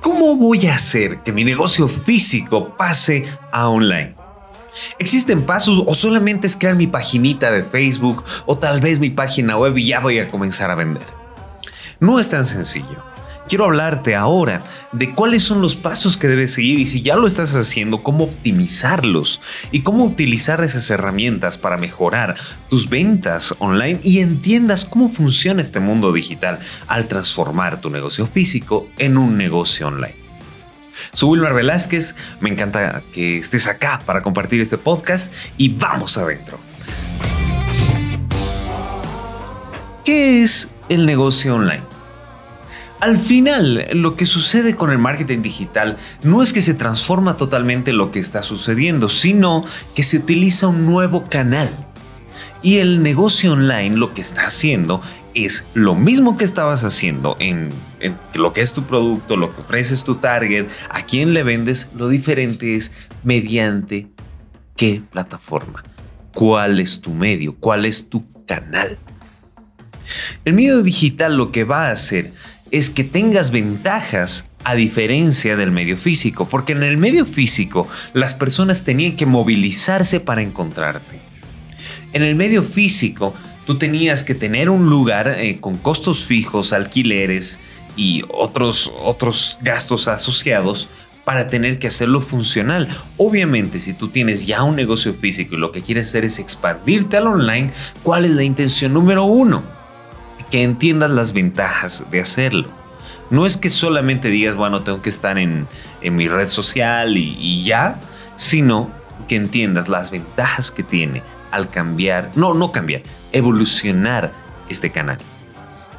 ¿Cómo voy a hacer que mi negocio físico pase a online? ¿Existen pasos o solamente es crear mi paginita de Facebook o tal vez mi página web y ya voy a comenzar a vender? No es tan sencillo. Quiero hablarte ahora de cuáles son los pasos que debes seguir y si ya lo estás haciendo, cómo optimizarlos y cómo utilizar esas herramientas para mejorar tus ventas online y entiendas cómo funciona este mundo digital al transformar tu negocio físico en un negocio online. Soy Wilmar Velázquez, me encanta que estés acá para compartir este podcast y vamos adentro. ¿Qué es el negocio online? Al final, lo que sucede con el marketing digital no es que se transforma totalmente lo que está sucediendo, sino que se utiliza un nuevo canal. Y el negocio online lo que está haciendo es lo mismo que estabas haciendo en, lo que es tu producto, lo que ofreces tu target, a quién le vendes, lo diferente es mediante qué plataforma, cuál es tu medio, cuál es tu canal. El medio digital lo que va a hacer es que tengas ventajas a diferencia del medio físico, porque en el medio físico las personas tenían que movilizarse para encontrarte. En el medio físico tú tenías que tener un lugar eh, con costos fijos, alquileres y otros, otros gastos asociados para tener que hacerlo funcional. Obviamente, si tú tienes ya un negocio físico y lo que quieres hacer es expandirte al online, ¿cuál es la intención número uno? Que entiendas las ventajas de hacerlo. No es que solamente digas, bueno, tengo que estar en, mi red social y, ya, sino que entiendas las ventajas que tiene al cambiar, no, no cambiar, evolucionar este canal.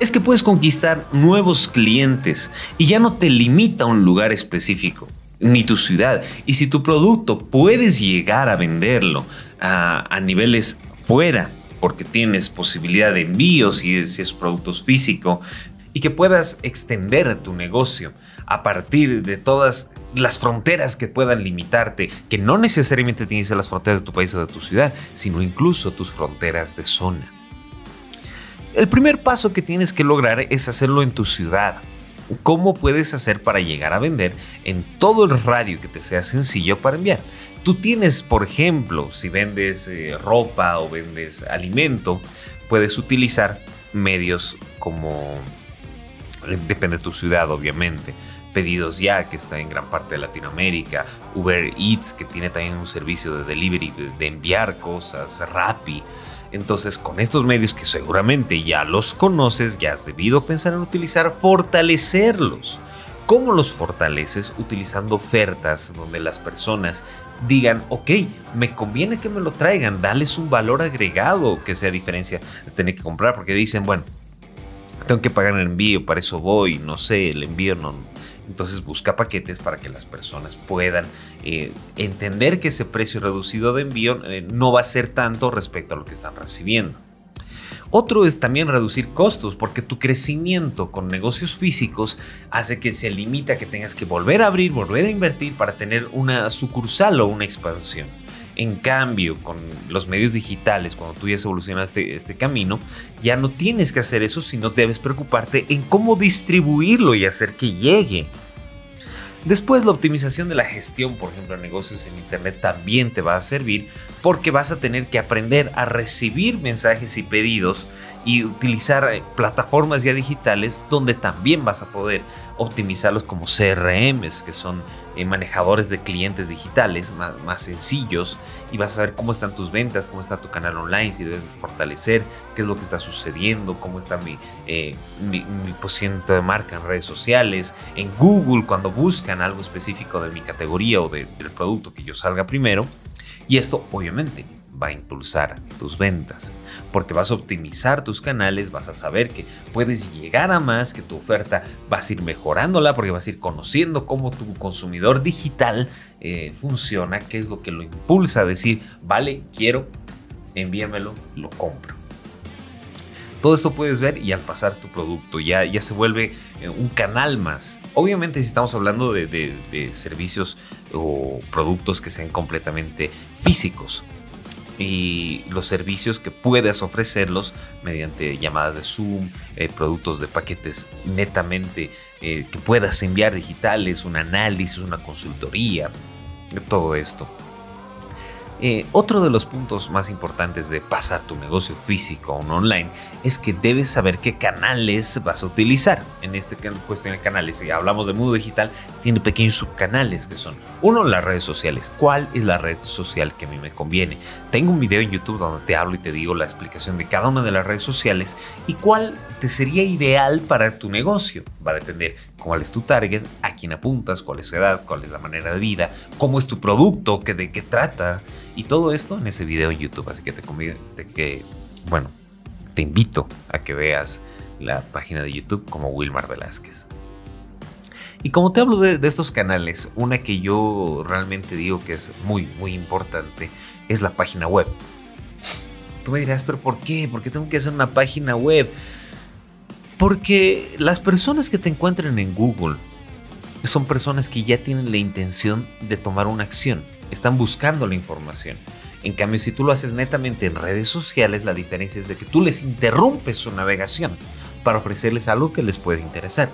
Es que puedes conquistar nuevos clientes y ya no te limita a un lugar específico, ni tu ciudad. Y si tu producto puedes llegar a venderlo a, a niveles fuera porque tienes posibilidad de envío si es, si es productos físico y que puedas extender tu negocio a partir de todas las fronteras que puedan limitarte, que no necesariamente tienes las fronteras de tu país o de tu ciudad, sino incluso tus fronteras de zona. El primer paso que tienes que lograr es hacerlo en tu ciudad. ¿Cómo puedes hacer para llegar a vender en todo el radio que te sea sencillo para enviar? Tú tienes, por ejemplo, si vendes eh, ropa o vendes alimento, puedes utilizar medios como, eh, depende de tu ciudad obviamente, Pedidos Ya, que está en gran parte de Latinoamérica, Uber Eats, que tiene también un servicio de delivery, de enviar cosas, Rappi. Entonces, con estos medios que seguramente ya los conoces, ya has debido pensar en utilizar, fortalecerlos. ¿Cómo los fortaleces? Utilizando ofertas donde las personas digan, ok, me conviene que me lo traigan, dales un valor agregado que sea diferencia de tener que comprar, porque dicen, bueno, tengo que pagar el envío, para eso voy, no sé, el envío no, entonces busca paquetes para que las personas puedan eh, entender que ese precio reducido de envío eh, no va a ser tanto respecto a lo que están recibiendo. Otro es también reducir costos, porque tu crecimiento con negocios físicos hace que se limita que tengas que volver a abrir, volver a invertir para tener una sucursal o una expansión. En cambio, con los medios digitales, cuando tú ya evolucionaste este camino, ya no tienes que hacer eso, sino debes preocuparte en cómo distribuirlo y hacer que llegue. Después la optimización de la gestión, por ejemplo, de negocios en Internet también te va a servir porque vas a tener que aprender a recibir mensajes y pedidos y utilizar eh, plataformas ya digitales donde también vas a poder optimizarlos como CRMs, que son eh, manejadores de clientes digitales más, más, sencillos y vas a saber cómo están tus ventas, cómo está tu canal online, si debes fortalecer, qué es lo que está sucediendo, cómo está mi, eh, mi, de marca en redes sociales, en Google cuando buscan algo específico de mi categoría o del producto que yo salga primero. Y esto obviamente va a impulsar tus ventas, porque vas a optimizar tus canales, vas a saber que puedes llegar a más, que tu oferta vas a ir mejorándola, porque vas a ir conociendo cómo tu consumidor digital eh, funciona, qué es lo que lo impulsa a decir, vale, quiero, envíamelo, lo compro. Todo esto puedes ver y al pasar tu producto ya, ya se vuelve eh, un canal más. Obviamente si estamos hablando de, de servicios o productos que sean completamente físicos, y los servicios que puedas ofrecerlos mediante llamadas de Zoom, eh, productos de paquetes netamente eh, que puedas enviar digitales, un análisis, una consultoría, todo esto. Eh, otro de los puntos más importantes de pasar tu negocio físico a un online es que debes saber qué canales vas a utilizar. En este cuestión de canales, si hablamos de mundo digital, tiene pequeños subcanales que son, uno, las redes sociales. ¿Cuál es la red social que a mí me conviene? Tengo un video en YouTube donde te hablo y te digo la explicación de cada una de las redes sociales y cuál te sería ideal para tu negocio. Va a depender cuál es tu target, a quién apuntas, cuál es su edad, cuál es la manera de vida, cómo es tu producto, de qué trata y todo esto en ese video en YouTube. Así que te convido, que, bueno, te invito a que veas la página de YouTube como Wilmar Velázquez. Y como te hablo de, estos canales, una que yo realmente digo que es muy, muy importante es la página web. Tú me dirás, pero ¿por qué? ¿Por qué tengo que hacer una página web? Porque las personas que te encuentren en Google son personas que ya tienen la intención de tomar una acción están buscando la información. En cambio, si tú lo haces netamente en redes sociales, la diferencia es de que tú les interrumpes su navegación para ofrecerles algo que les puede interesar.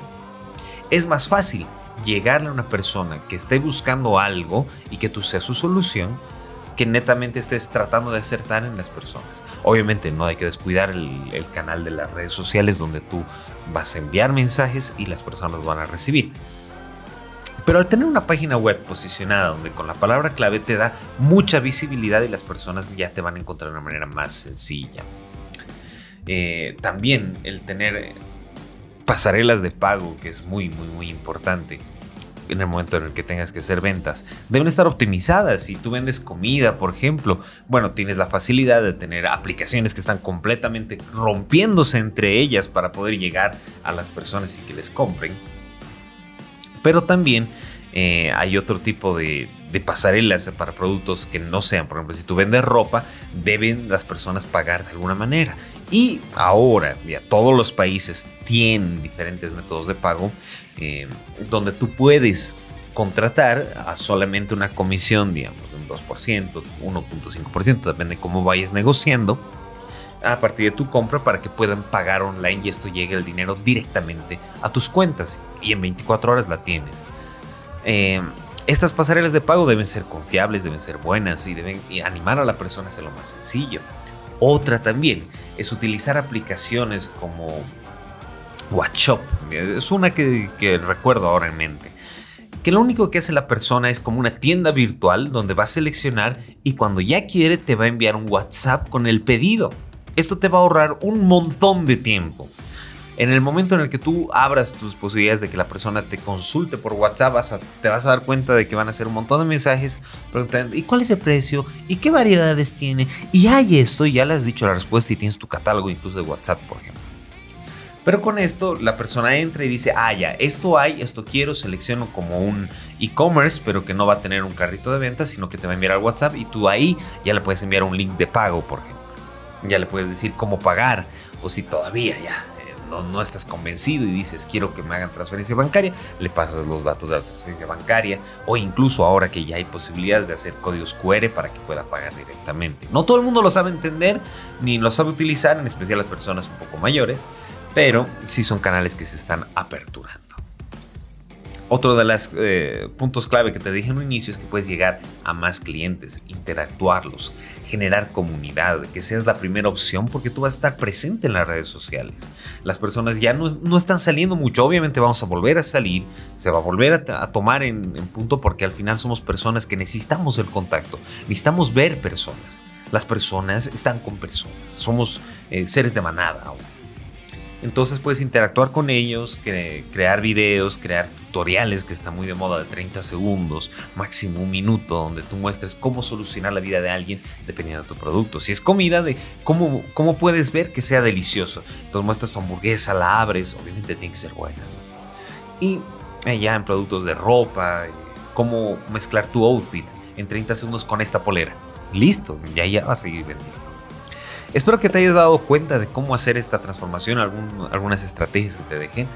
Es más fácil llegarle a una persona que esté buscando algo y que tú seas su solución que netamente estés tratando de acertar en las personas. Obviamente no hay que descuidar el, canal de las redes sociales donde tú vas a enviar mensajes y las personas van a recibir. Pero al tener una página web posicionada donde con la palabra clave te da mucha visibilidad y las personas ya te van a encontrar de una manera más sencilla. Eh, también el tener pasarelas de pago, que es muy, muy, muy importante en el momento en el que tengas que hacer ventas, deben estar optimizadas. Si tú vendes comida, por ejemplo, bueno, tienes la facilidad de tener aplicaciones que están completamente rompiéndose entre ellas para poder llegar a las personas y que les compren pero también eh, hay otro tipo de, pasarelas para productos que no sean, por ejemplo, si tú vendes ropa, deben las personas pagar de alguna manera. Y ahora ya todos los países tienen diferentes métodos de pago eh, donde tú puedes contratar a solamente una comisión, digamos, de un 2%, 1.5%, depende de cómo vayas negociando a partir de tu compra para que puedan pagar online y esto llegue el dinero directamente a tus cuentas y en 24 horas la tienes. Eh, estas pasarelas de pago deben ser confiables, deben ser buenas y deben animar a la persona a hacer lo más sencillo. Otra también es utilizar aplicaciones como WhatsApp. Es una que, que recuerdo ahora en mente que lo único que hace la persona es como una tienda virtual donde va a seleccionar y cuando ya quiere te va a enviar un WhatsApp con el pedido. Esto te va a ahorrar un montón de tiempo. En el momento en el que tú abras tus posibilidades de que la persona te consulte por WhatsApp, te vas a dar cuenta de que van a hacer un montón de mensajes preguntando, ¿y cuál es el precio? ¿Y qué variedades tiene? Y hay esto, y ya le has dicho la respuesta y tienes tu catálogo incluso de WhatsApp, por ejemplo. Pero con esto la persona entra y dice, ah, ya, esto hay, esto quiero, selecciono como un e-commerce, pero que no va a tener un carrito de ventas, sino que te va a enviar al WhatsApp y tú ahí ya le puedes enviar un link de pago, por ejemplo ya le puedes decir cómo pagar o si todavía ya eh, no, estás convencido y dices quiero que me hagan transferencia bancaria, le pasas los datos de la transferencia bancaria o incluso ahora que ya hay posibilidades de hacer códigos QR para que pueda pagar directamente. No todo el mundo lo sabe entender ni lo sabe utilizar, en especial las personas un poco mayores, pero sí son canales que se están aperturando. Otro de los eh, puntos clave que te dije en un inicio es que puedes llegar a más clientes, interactuarlos, generar comunidad, que seas la primera opción porque tú vas a estar presente en las redes sociales. Las personas ya no, están saliendo mucho, obviamente vamos a volver a salir, se va a volver a, tomar en, punto porque al final somos personas que necesitamos el contacto, necesitamos ver personas. Las personas están con personas, somos eh, seres de manada aún. Entonces puedes interactuar con ellos, crear videos, crear tutoriales que está muy de moda de 30 segundos, máximo un minuto, donde tú muestres cómo solucionar la vida de alguien dependiendo de tu producto. Si es comida, de cómo, cómo puedes ver que sea delicioso. Entonces muestras tu hamburguesa, la abres, obviamente tiene que ser buena. Y ya en productos de ropa, cómo mezclar tu outfit en 30 segundos con esta polera. Listo, ya ya va a seguir vendiendo. Espero que te hayas dado cuenta de cómo hacer esta transformación, algunas estrategias que te dejen,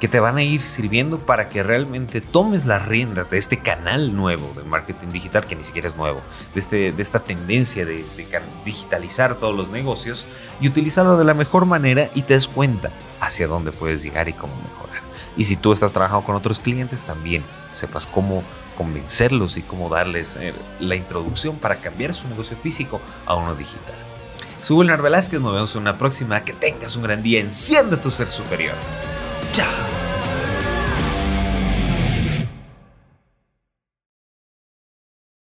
que te van a ir sirviendo para que realmente tomes las riendas de este canal nuevo de marketing digital, que ni siquiera es nuevo, de, este, de esta tendencia de, de digitalizar todos los negocios y utilizarlo de la mejor manera y te des cuenta hacia dónde puedes llegar y cómo mejorar. Y si tú estás trabajando con otros clientes, también sepas cómo convencerlos y cómo darles eh, la introducción para cambiar su negocio físico a uno digital. Soy Wilmer Velázquez, nos vemos en una próxima. Que tengas un gran día. Enciende tu ser superior. Chao.